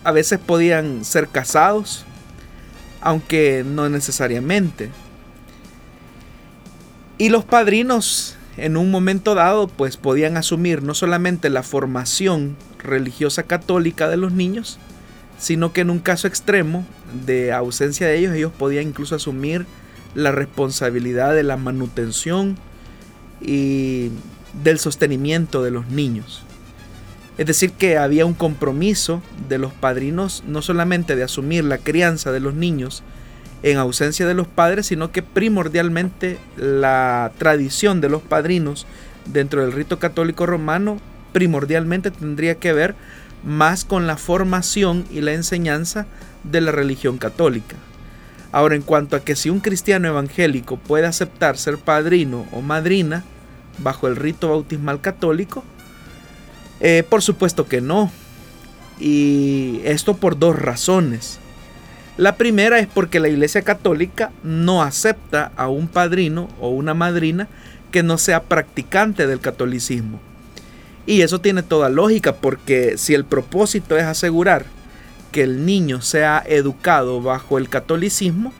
a veces podían ser casados, aunque no necesariamente. Y los padrinos en un momento dado pues podían asumir no solamente la formación religiosa católica de los niños, sino que en un caso extremo de ausencia de ellos ellos podían incluso asumir la responsabilidad de la manutención y del sostenimiento de los niños. Es decir, que había un compromiso de los padrinos no solamente de asumir la crianza de los niños en ausencia de los padres, sino que primordialmente la tradición de los padrinos dentro del rito católico romano primordialmente tendría que ver más con la formación y la enseñanza de la religión católica. Ahora, en cuanto a que si un cristiano evangélico puede aceptar ser padrino o madrina bajo el rito bautismal católico, eh, por supuesto que no. Y esto por dos razones. La primera es porque la Iglesia Católica no acepta a un padrino o una madrina que no sea practicante del catolicismo. Y eso tiene toda lógica porque si el propósito es asegurar que el niño sea educado bajo el catolicismo,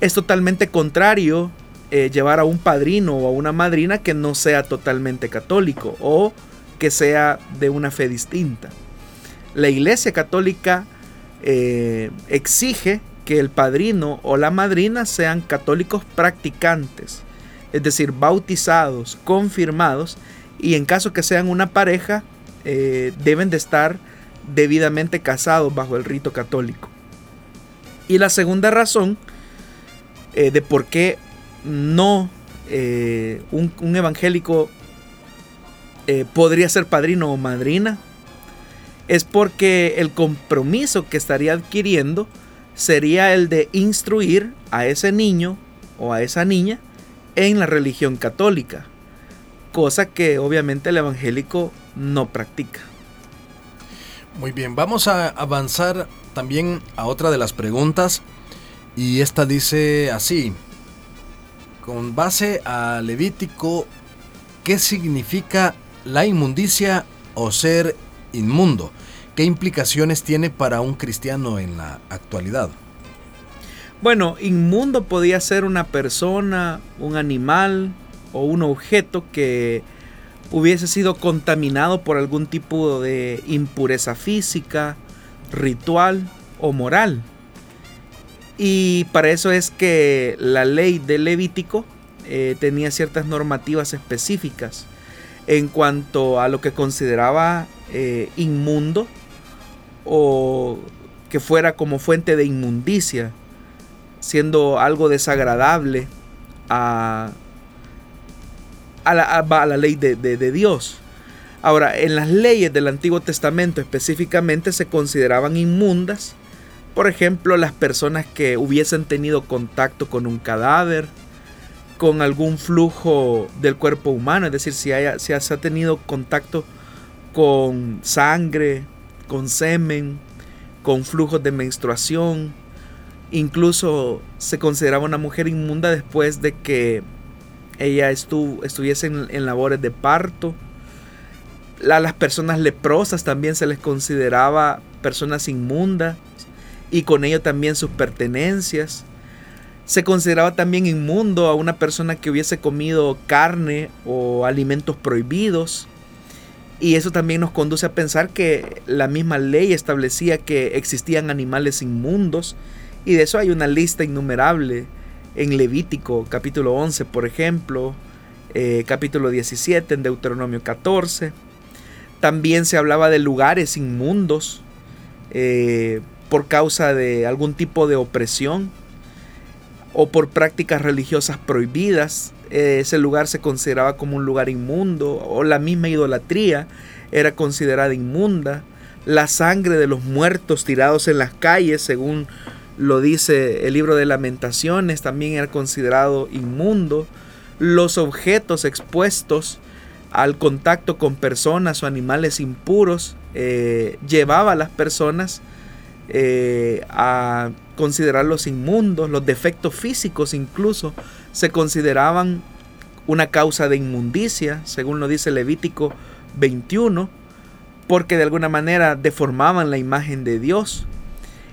es totalmente contrario eh, llevar a un padrino o a una madrina que no sea totalmente católico o que sea de una fe distinta. La Iglesia Católica eh, exige que el padrino o la madrina sean católicos practicantes, es decir, bautizados, confirmados, y en caso que sean una pareja, eh, deben de estar debidamente casados bajo el rito católico. Y la segunda razón eh, de por qué no un, un, evangélico podría ser padrino o madrina es porque el compromiso que estaría adquiriendo sería el de instruir a ese niño o a esa niña en la religión católica, cosa que obviamente el evangélico no practica. Muy bien, vamos a avanzar también a otra de las preguntas y esta dice así, con base a Levítico, ¿qué significa la inmundicia o ser inmundo. ¿Qué implicaciones tiene para un cristiano en la actualidad? Bueno, inmundo podía ser una persona, un animal o un objeto que hubiese sido contaminado por algún tipo de impureza física, ritual o moral. Y para eso es que la ley de Levítico eh, tenía ciertas normativas específicas en cuanto a lo que consideraba eh, inmundo o que fuera como fuente de inmundicia, siendo algo desagradable a, a, la, ley de, de Dios. Ahora, en las leyes del Antiguo Testamento específicamente se consideraban inmundas, por ejemplo, las personas que hubiesen tenido contacto con un cadáver, con algún flujo del cuerpo humano, es decir, si, haya, si ha tenido contacto con sangre, con semen, con flujos de menstruación. Incluso se consideraba una mujer inmunda después de que ella estuviese en, labores de parto. A las personas leprosas también se les consideraba personas inmundas y con ello también sus pertenencias. Se consideraba también inmundo a una persona que hubiese comido carne o alimentos prohibidos. Y eso también nos conduce a pensar que la misma ley establecía que existían animales inmundos. Y de eso hay una lista innumerable en Levítico capítulo 11, por ejemplo, eh, capítulo 17, en Deuteronomio 14. También se hablaba de lugares inmundos eh, por causa de algún tipo de opresión o por prácticas religiosas prohibidas ese lugar se consideraba como un lugar inmundo o la misma idolatría era considerada inmunda. La sangre de los muertos tirados en las calles, según lo dice el libro de lamentaciones, también era considerado inmundo. Los objetos expuestos al contacto con personas o animales impuros eh, llevaba a las personas eh, a considerarlos inmundos, los defectos físicos incluso se consideraban una causa de inmundicia, según lo dice Levítico 21, porque de alguna manera deformaban la imagen de Dios.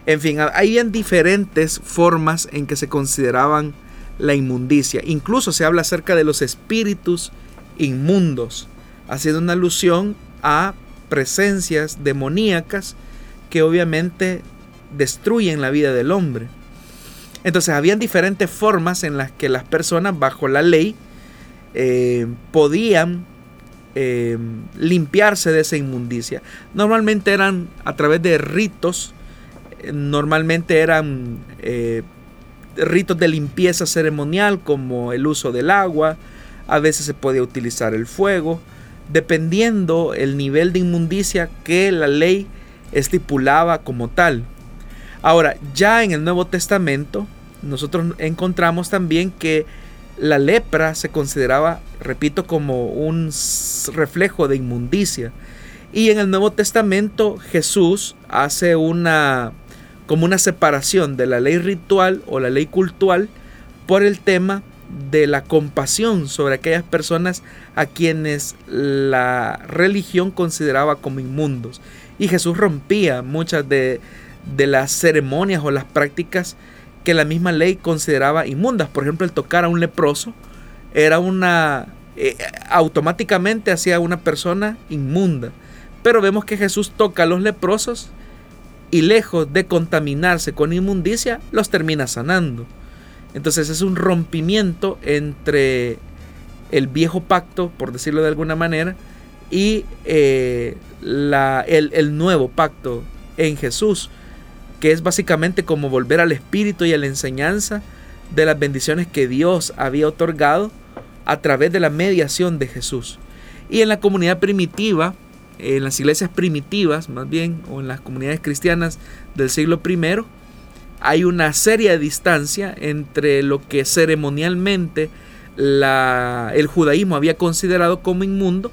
En fin, hay diferentes formas en que se consideraban la inmundicia. Incluso se habla acerca de los espíritus inmundos, haciendo una alusión a presencias demoníacas que obviamente destruyen la vida del hombre. Entonces habían diferentes formas en las que las personas bajo la ley eh, podían eh, limpiarse de esa inmundicia. Normalmente eran a través de ritos, eh, normalmente eran ritos de limpieza ceremonial como el uso del agua, a veces se podía utilizar el fuego, dependiendo el nivel de inmundicia que la ley estipulaba como tal. Ahora, ya en el Nuevo Testamento, nosotros encontramos también que la lepra se consideraba, repito, como un reflejo de inmundicia. Y en el Nuevo Testamento Jesús hace una, como una separación de la ley ritual o la ley cultural por el tema de la compasión sobre aquellas personas a quienes la religión consideraba como inmundos. Y Jesús rompía muchas de, de las ceremonias o las prácticas que la misma ley consideraba inmundas. Por ejemplo, el tocar a un leproso era una... Eh, automáticamente hacía una persona inmunda. Pero vemos que Jesús toca a los leprosos y lejos de contaminarse con inmundicia, los termina sanando. Entonces es un rompimiento entre el viejo pacto, por decirlo de alguna manera, y eh, la, el, el nuevo pacto en Jesús, que es básicamente como volver al espíritu y a la enseñanza de las bendiciones que Dios había otorgado a través de la mediación de Jesús. Y en la comunidad primitiva, en las iglesias primitivas más bien, o en las comunidades cristianas del siglo I, hay una seria distancia entre lo que ceremonialmente el judaísmo había considerado como inmundo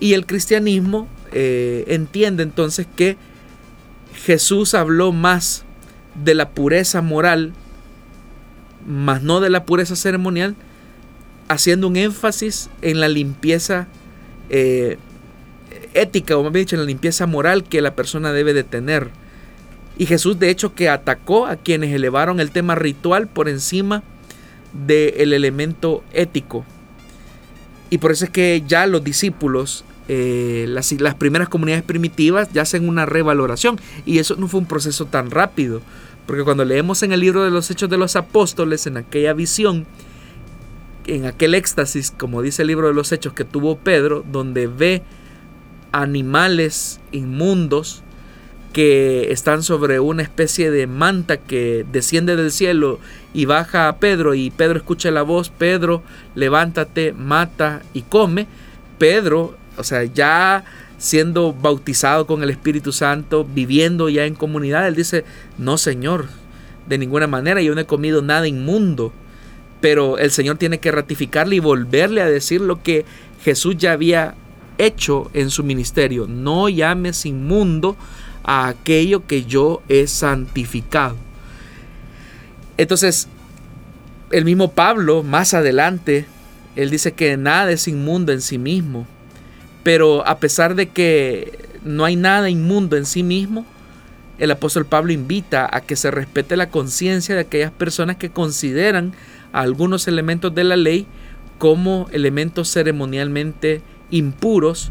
y el cristianismo eh, entiende entonces que Jesús habló más de la pureza moral, más no de la pureza ceremonial, haciendo un énfasis en la limpieza eh, ética, o más bien dicho, en la limpieza moral que la persona debe de tener. Y Jesús de hecho que atacó a quienes elevaron el tema ritual por encima del elemento ético. Y por eso es que ya los discípulos, eh, las, las primeras comunidades primitivas, ya hacen una revaloración. Y eso no fue un proceso tan rápido. Porque cuando leemos en el libro de los Hechos de los Apóstoles, en aquella visión, en aquel éxtasis, como dice el libro de los Hechos que tuvo Pedro, donde ve animales inmundos que están sobre una especie de manta que desciende del cielo y baja a Pedro y Pedro escucha la voz, Pedro, levántate, mata y come. Pedro, o sea, ya siendo bautizado con el Espíritu Santo, viviendo ya en comunidad, él dice, no Señor, de ninguna manera, yo no he comido nada inmundo. Pero el Señor tiene que ratificarle y volverle a decir lo que Jesús ya había hecho en su ministerio. No llames inmundo a aquello que yo he santificado. Entonces, el mismo Pablo, más adelante, él dice que nada es inmundo en sí mismo. Pero a pesar de que no hay nada inmundo en sí mismo, el apóstol Pablo invita a que se respete la conciencia de aquellas personas que consideran algunos elementos de la ley como elementos ceremonialmente impuros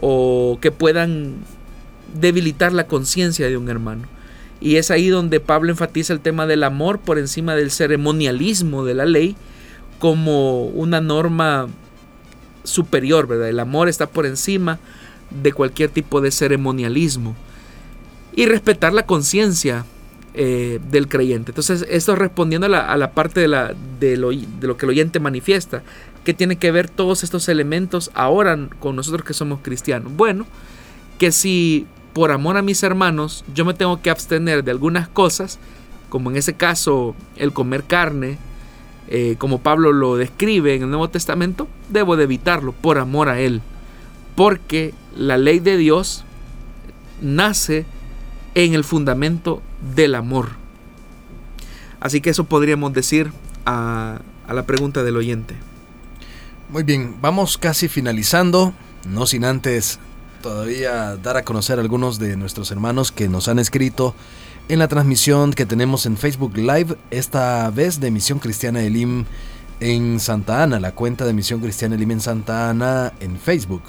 o que puedan debilitar la conciencia de un hermano. Y es ahí donde Pablo enfatiza el tema del amor por encima del ceremonialismo de la ley como una norma superior, ¿verdad? El amor está por encima de cualquier tipo de ceremonialismo. Y respetar la conciencia eh, del creyente. Entonces, esto respondiendo a la, parte de, lo, de lo que el oyente manifiesta, que tiene que ver todos estos elementos ahora con nosotros que somos cristianos. Bueno, que si por amor a mis hermanos, yo me tengo que abstener de algunas cosas, como en ese caso el comer carne, eh, como Pablo lo describe en el Nuevo Testamento, debo de evitarlo por amor a Él, porque la ley de Dios nace en el fundamento del amor. Así que eso podríamos decir a, a la pregunta del oyente. Muy bien, vamos casi finalizando, no sin antes todavía dar a conocer a algunos de nuestros hermanos que nos han escrito en la transmisión que tenemos en Facebook Live, esta vez de Misión Cristiana Elim en Santa Ana, la cuenta de Misión Cristiana Elim en Santa Ana en Facebook.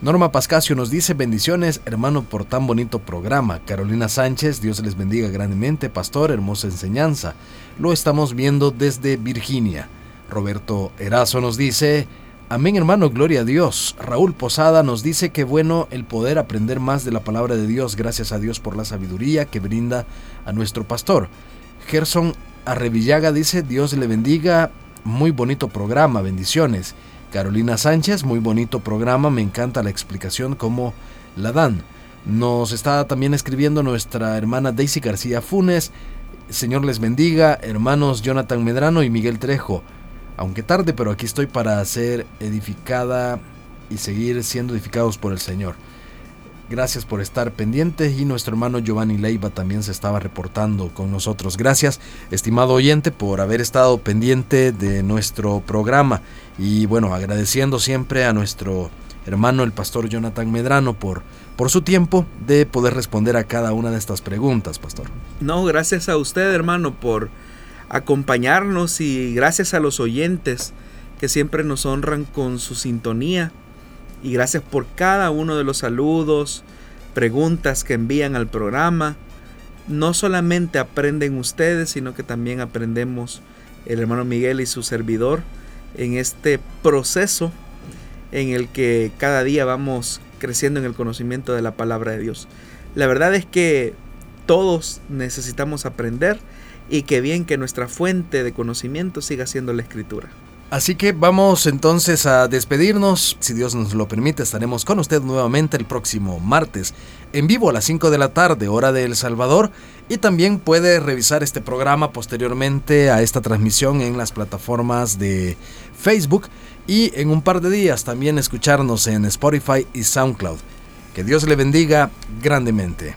Norma Pascasio nos dice bendiciones hermano por tan bonito programa. Carolina Sánchez, Dios les bendiga grandemente, pastor, hermosa enseñanza. Lo estamos viendo desde Virginia. Roberto Erazo nos dice, Amén hermano, gloria a Dios. Raúl Posada nos dice que bueno el poder aprender más de la palabra de Dios, gracias a Dios por la sabiduría que brinda a nuestro pastor. Gerson Arrevillaga dice, Dios le bendiga, muy bonito programa, bendiciones. Carolina Sánchez, muy bonito programa, me encanta la explicación como la dan. Nos está también escribiendo nuestra hermana Daisy García Funes, Señor les bendiga, hermanos Jonathan Medrano y Miguel Trejo aunque tarde, pero aquí estoy para ser edificada y seguir siendo edificados por el Señor. Gracias por estar pendientes y nuestro hermano Giovanni Leiva también se estaba reportando con nosotros. Gracias, estimado oyente, por haber estado pendiente de nuestro programa y bueno, agradeciendo siempre a nuestro hermano el pastor Jonathan Medrano por por su tiempo de poder responder a cada una de estas preguntas, pastor. No, gracias a usted, hermano, por acompañarnos y gracias a los oyentes que siempre nos honran con su sintonía y gracias por cada uno de los saludos, preguntas que envían al programa. No solamente aprenden ustedes, sino que también aprendemos el hermano Miguel y su servidor en este proceso en el que cada día vamos creciendo en el conocimiento de la palabra de Dios. La verdad es que todos necesitamos aprender y que bien que nuestra fuente de conocimiento siga siendo la escritura. Así que vamos entonces a despedirnos. Si Dios nos lo permite, estaremos con usted nuevamente el próximo martes, en vivo a las 5 de la tarde, hora de El Salvador. Y también puede revisar este programa posteriormente a esta transmisión en las plataformas de Facebook y en un par de días también escucharnos en Spotify y SoundCloud. Que Dios le bendiga grandemente.